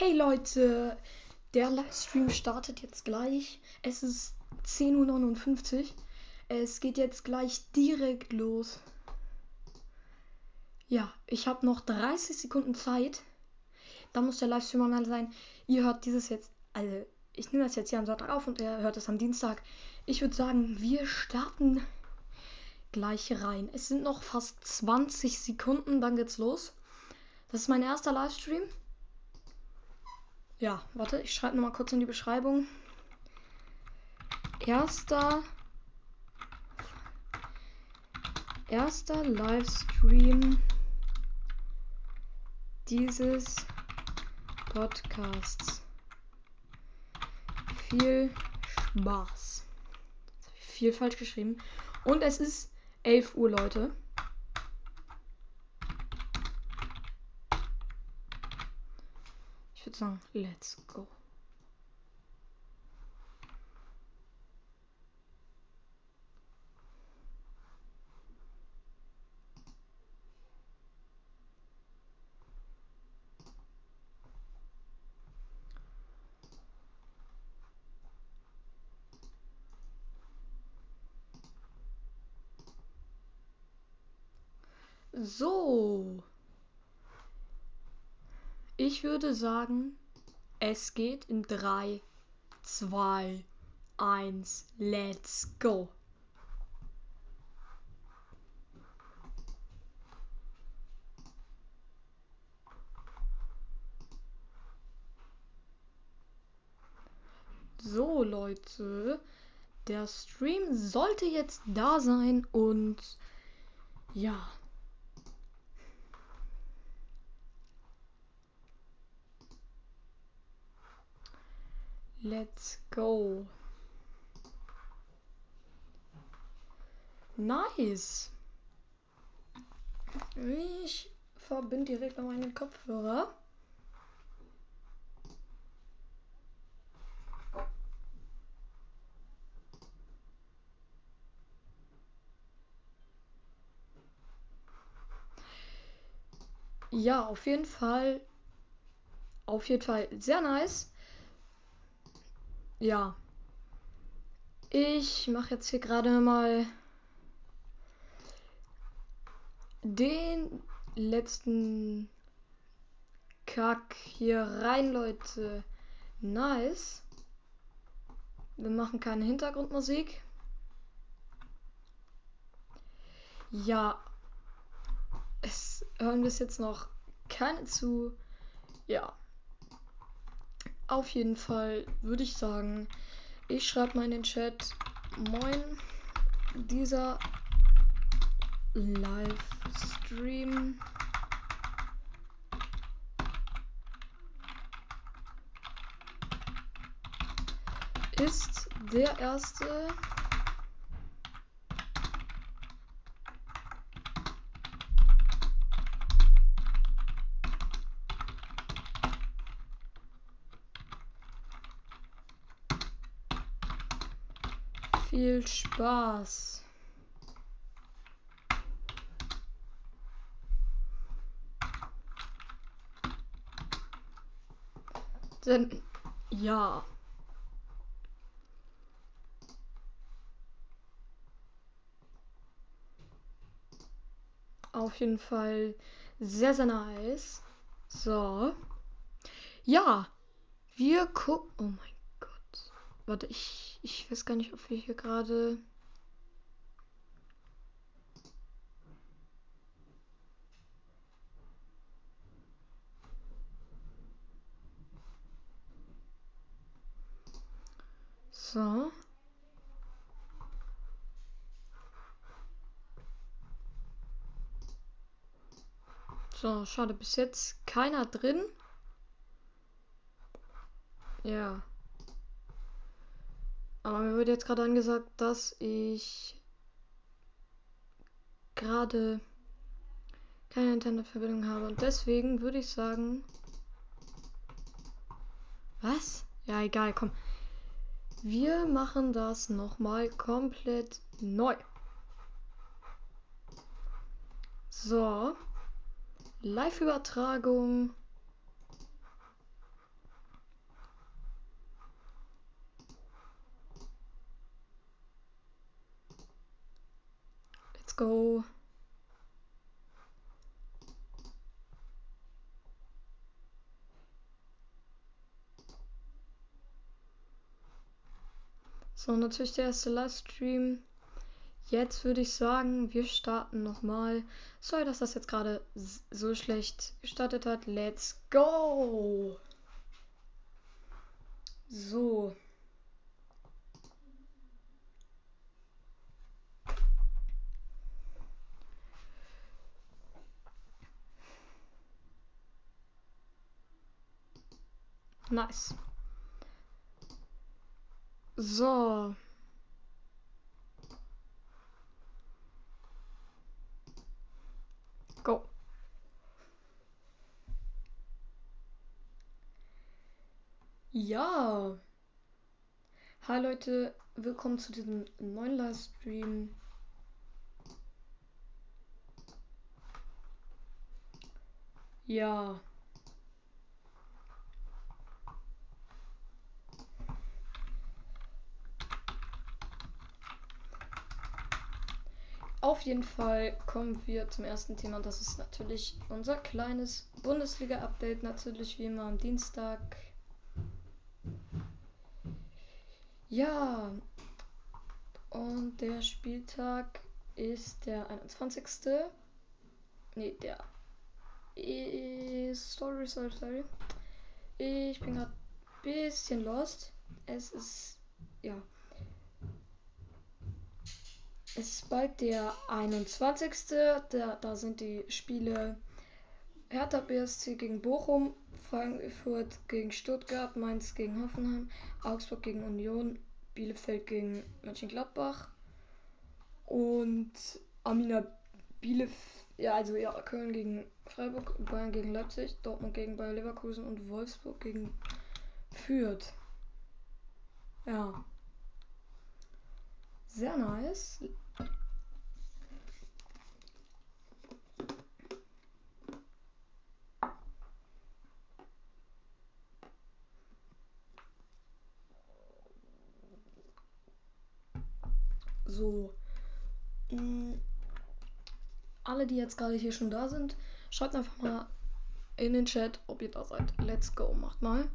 Hey Leute, der Livestream startet jetzt gleich. Es ist 10.59 Uhr. Es geht jetzt gleich direkt los. Ja, ich habe noch 30 Sekunden Zeit. Dann muss der Livestream online sein. Ihr hört dieses jetzt, also ich nehme das jetzt hier am Sonntag auf und ihr hört es am Dienstag. Ich würde sagen, wir starten gleich rein. Es sind noch fast 20 Sekunden, dann geht's los. Das ist mein erster Livestream. Ja, warte, ich schreibe nochmal kurz in die Beschreibung. Erster. Erster Livestream dieses Podcasts. Viel Spaß. Viel falsch geschrieben. Und es ist 11 Uhr, Leute. Ich würde sagen, let's go. So. Ich würde sagen, es geht in 3, 2, 1, let's go. So Leute, der Stream sollte jetzt da sein und ja. Let's go. Nice. Ich verbinde direkt noch meinen Kopfhörer. Ja, auf jeden Fall. Auf jeden Fall sehr nice. Ja. Ich mache jetzt hier gerade mal den letzten Kack hier rein, Leute. Nice. Wir machen keine Hintergrundmusik. Ja. Es hören bis jetzt noch keine zu. Ja. Auf jeden Fall würde ich sagen, ich schreibe mal in den Chat. Moin. Dieser Livestream ist der erste Viel Spaß. Denn ja. Auf jeden Fall sehr, sehr nice. So. Ja. Wir gucken. Oh mein. Warte, ich, ich weiß gar nicht, ob wir hier gerade. So. So, schade, bis jetzt keiner drin. Ja. Aber mir wird jetzt gerade angesagt, dass ich gerade keine Internetverbindung habe. Und deswegen würde ich sagen. Was? Ja, egal, komm. Wir machen das nochmal komplett neu. So. Live-Übertragung. Go. So, natürlich der erste Livestream. Jetzt würde ich sagen, wir starten nochmal. Sorry, dass das jetzt gerade so schlecht gestartet hat. Let's go! So. Nice. So. Go. Ja. Hi Leute, willkommen zu diesem neuen Livestream. Ja. Auf jeden Fall kommen wir zum ersten Thema. Das ist natürlich unser kleines Bundesliga-Update. Natürlich wie immer am Dienstag. Ja. Und der Spieltag ist der 21. Ne, der ist. Sorry, sorry, sorry. Ich bin gerade ein bisschen lost. Es ist. Ja. Es ist bald der 21. Da, da sind die Spiele Hertha BSC gegen Bochum, Frankfurt gegen Stuttgart, Mainz gegen Hoffenheim, Augsburg gegen Union, Bielefeld gegen Mönchengladbach und Amina Bielefeld, ja also ja, Köln gegen Freiburg, Bayern gegen Leipzig, Dortmund gegen Bayer Leverkusen und Wolfsburg gegen Fürth. Ja. Sehr nice. So. Mm. Alle, die jetzt gerade hier schon da sind, schreibt einfach mal in den Chat, ob ihr da seid. Let's go, macht mal.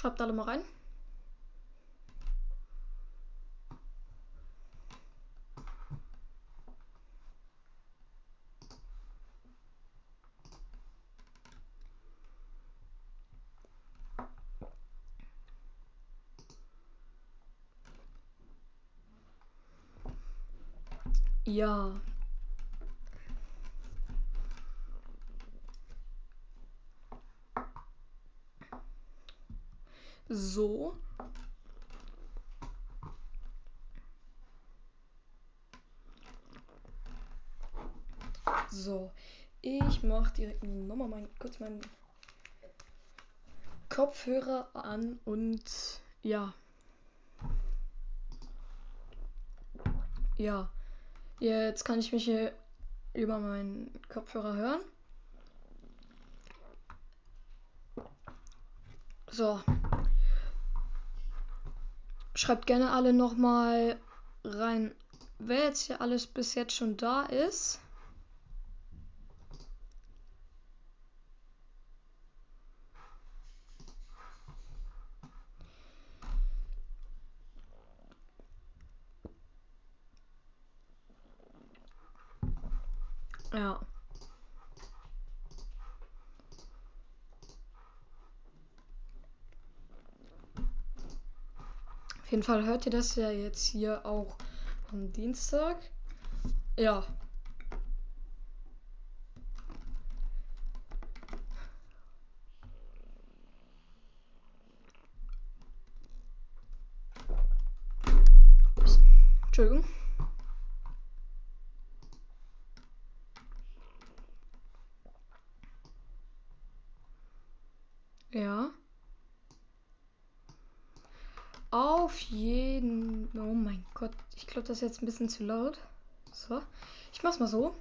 Schreibt alle mal rein. Ja. So. So. Ich mache direkt nochmal mein, kurz meinen Kopfhörer an und ja. Ja. Jetzt kann ich mich hier über meinen Kopfhörer hören. So. Schreibt gerne alle nochmal rein, wer jetzt hier alles bis jetzt schon da ist. Ja. Jeden Fall hört ihr das ja jetzt hier auch am Dienstag. Ja. Entschuldigung. Ja. auf jeden... Oh mein Gott, ich glaube, das ist jetzt ein bisschen zu laut. So, ich mach's mal so.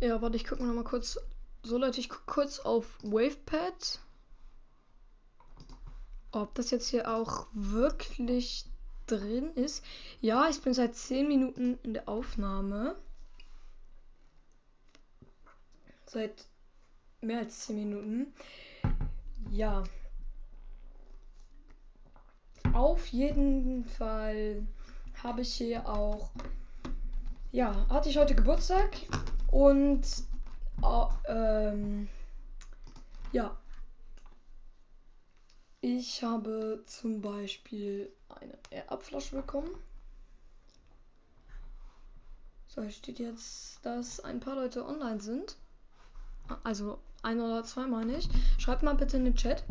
Ja, warte, ich gucke noch mal kurz, so Leute, ich gucke kurz auf Wavepad. Ob das jetzt hier auch wirklich drin ist. Ja, ich bin seit 10 Minuten in der Aufnahme. Seit mehr als 10 Minuten. Ja. Auf jeden Fall habe ich hier auch. Ja, hatte ich heute Geburtstag und äh, ähm, ja, ich habe zum Beispiel eine Abflasche bekommen. So, hier steht jetzt, dass ein paar Leute online sind. Also ein oder zwei meine ich. Schreibt mal bitte in den Chat.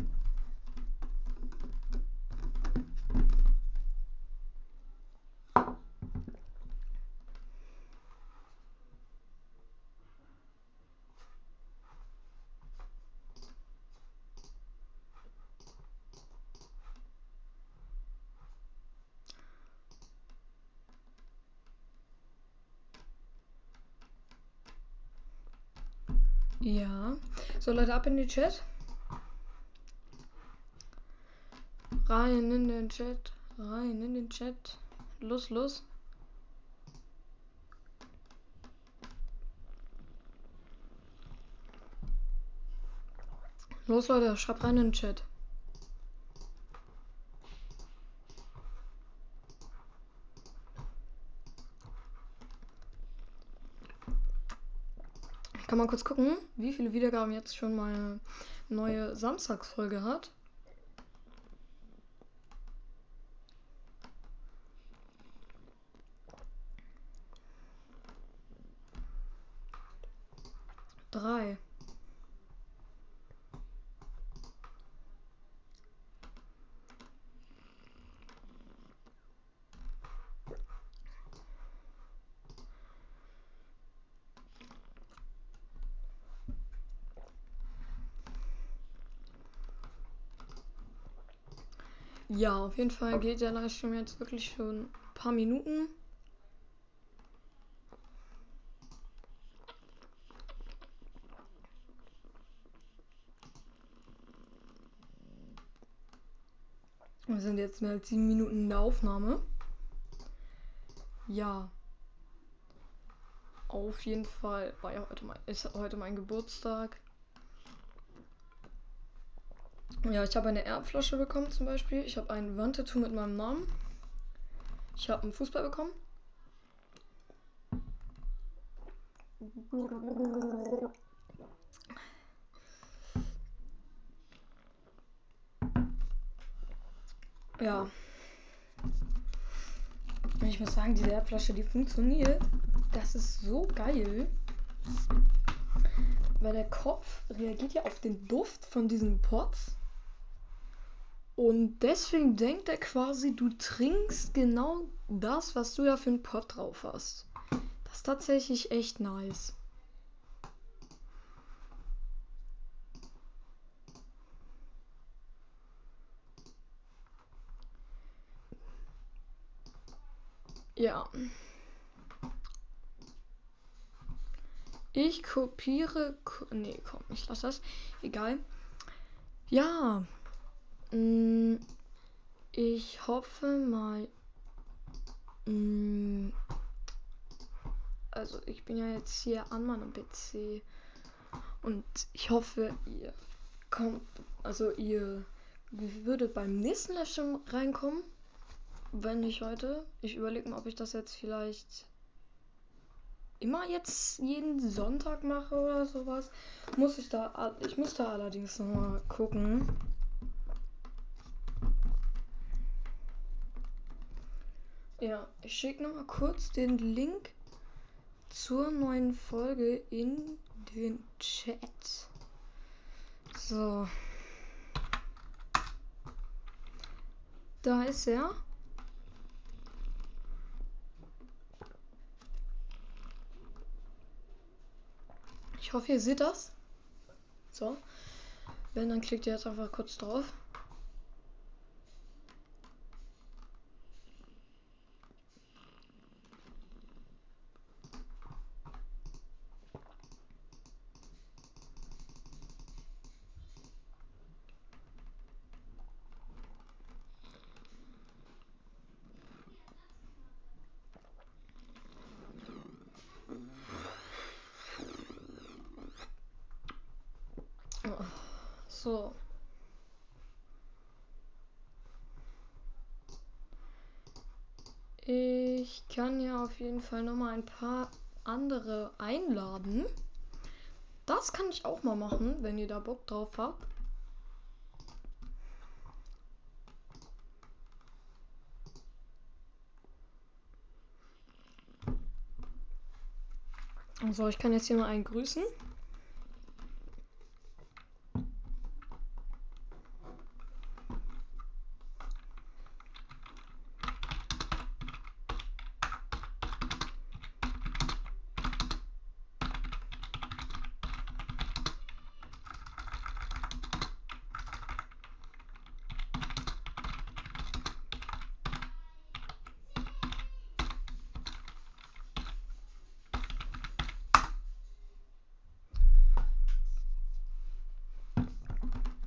Ja. So, Leute, ab in den Chat. Rein in den Chat. Rein in den Chat. Los, los. Los, Leute, schreibt rein in den Chat. Kann mal kurz gucken, wie viele Wiedergaben jetzt schon meine neue Samstagsfolge hat. Drei. Ja, auf jeden Fall geht der Livestream jetzt wirklich schon ein paar Minuten. Wir sind jetzt mehr als sieben Minuten in der Aufnahme. Ja. Auf jeden Fall war ja heute mein, ist heute mein Geburtstag. Ja, ich habe eine Erbflasche bekommen zum Beispiel. Ich habe ein Wandtattoo mit meinem Namen. Ich habe einen Fußball bekommen. Ja. Ich muss sagen, diese Erbflasche, die funktioniert. Das ist so geil. Weil der Kopf reagiert ja auf den Duft von diesen Pots. Und deswegen denkt er quasi, du trinkst genau das, was du da für einen Pot drauf hast. Das ist tatsächlich echt nice. Ja. Ich kopiere. Ko nee, komm, ich lasse das. Egal. Ja. Mm, ich hoffe mal. Mm, also, ich bin ja jetzt hier an meinem PC. Und ich hoffe, ihr kommt. Also, ihr würdet beim nächsten Livestream reinkommen. Wenn nicht heute. Ich überlege mal, ob ich das jetzt vielleicht immer jetzt jeden Sonntag mache oder sowas. Muss ich da. Ich muss da allerdings noch mal gucken. Ja, ich schicke noch mal kurz den Link zur neuen Folge in den Chat. So. Da ist er. Ich hoffe, ihr seht das. So. Wenn, dann klickt ihr jetzt einfach kurz drauf. So. Ich kann ja auf jeden Fall noch mal ein paar andere einladen. Das kann ich auch mal machen, wenn ihr da Bock drauf habt. So, ich kann jetzt hier mal einen grüßen.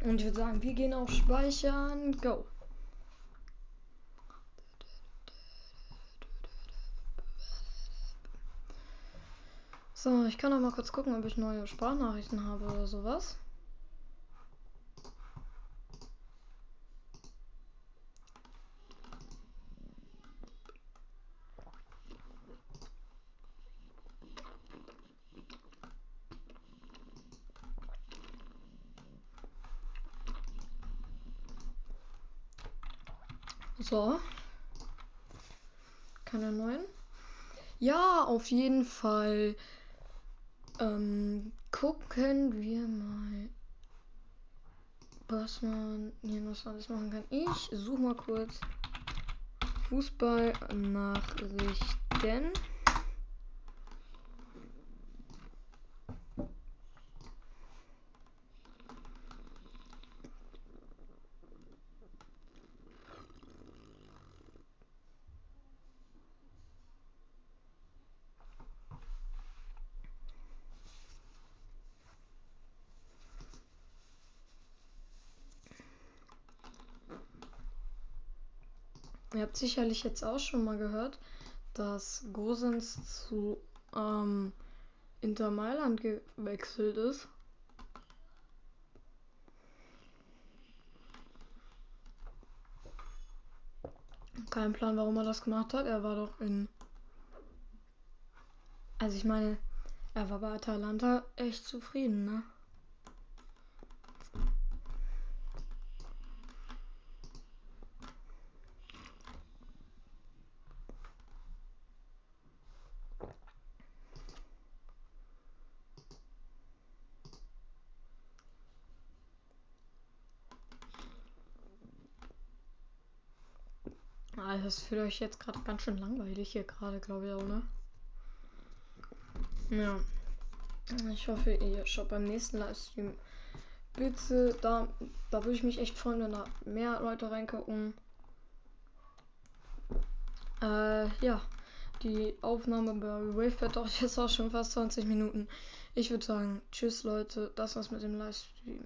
Und ich würde sagen, wir gehen auf Speichern. Go. So, ich kann auch mal kurz gucken, ob ich neue Sprachnachrichten habe oder sowas. So. Keine neuen. Ja, auf jeden Fall. Ähm, gucken wir mal, was man hier noch alles machen kann. Ich suche mal kurz Fußballnachrichten. Ihr habt sicherlich jetzt auch schon mal gehört, dass Gosens zu ähm, Inter Mailand gewechselt ist. Kein Plan, warum er das gemacht hat. Er war doch in. Also ich meine, er war bei Atalanta echt zufrieden, ne? Ah, das für euch jetzt gerade ganz schön langweilig hier gerade, glaube ich auch, ne? Ja. Ich hoffe, ihr schaut beim nächsten Livestream. Bitte, da, da würde ich mich echt freuen, wenn da mehr Leute reingucken. Äh, ja. Die Aufnahme bei Wave wird doch jetzt auch schon fast 20 Minuten. Ich würde sagen, tschüss Leute, das war's mit dem Livestream.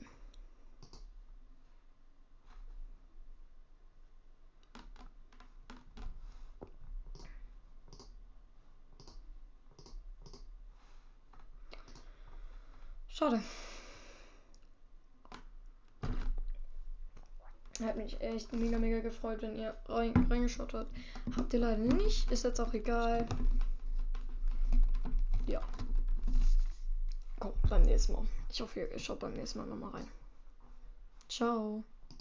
Schade. Hat mich echt mega, mega gefreut, wenn ihr rein, reingeschaut habt. Habt ihr leider nicht. Ist jetzt auch egal. Ja. Komm, beim nächsten Mal. Ich hoffe, ihr schaut beim nächsten Mal nochmal rein. Ciao.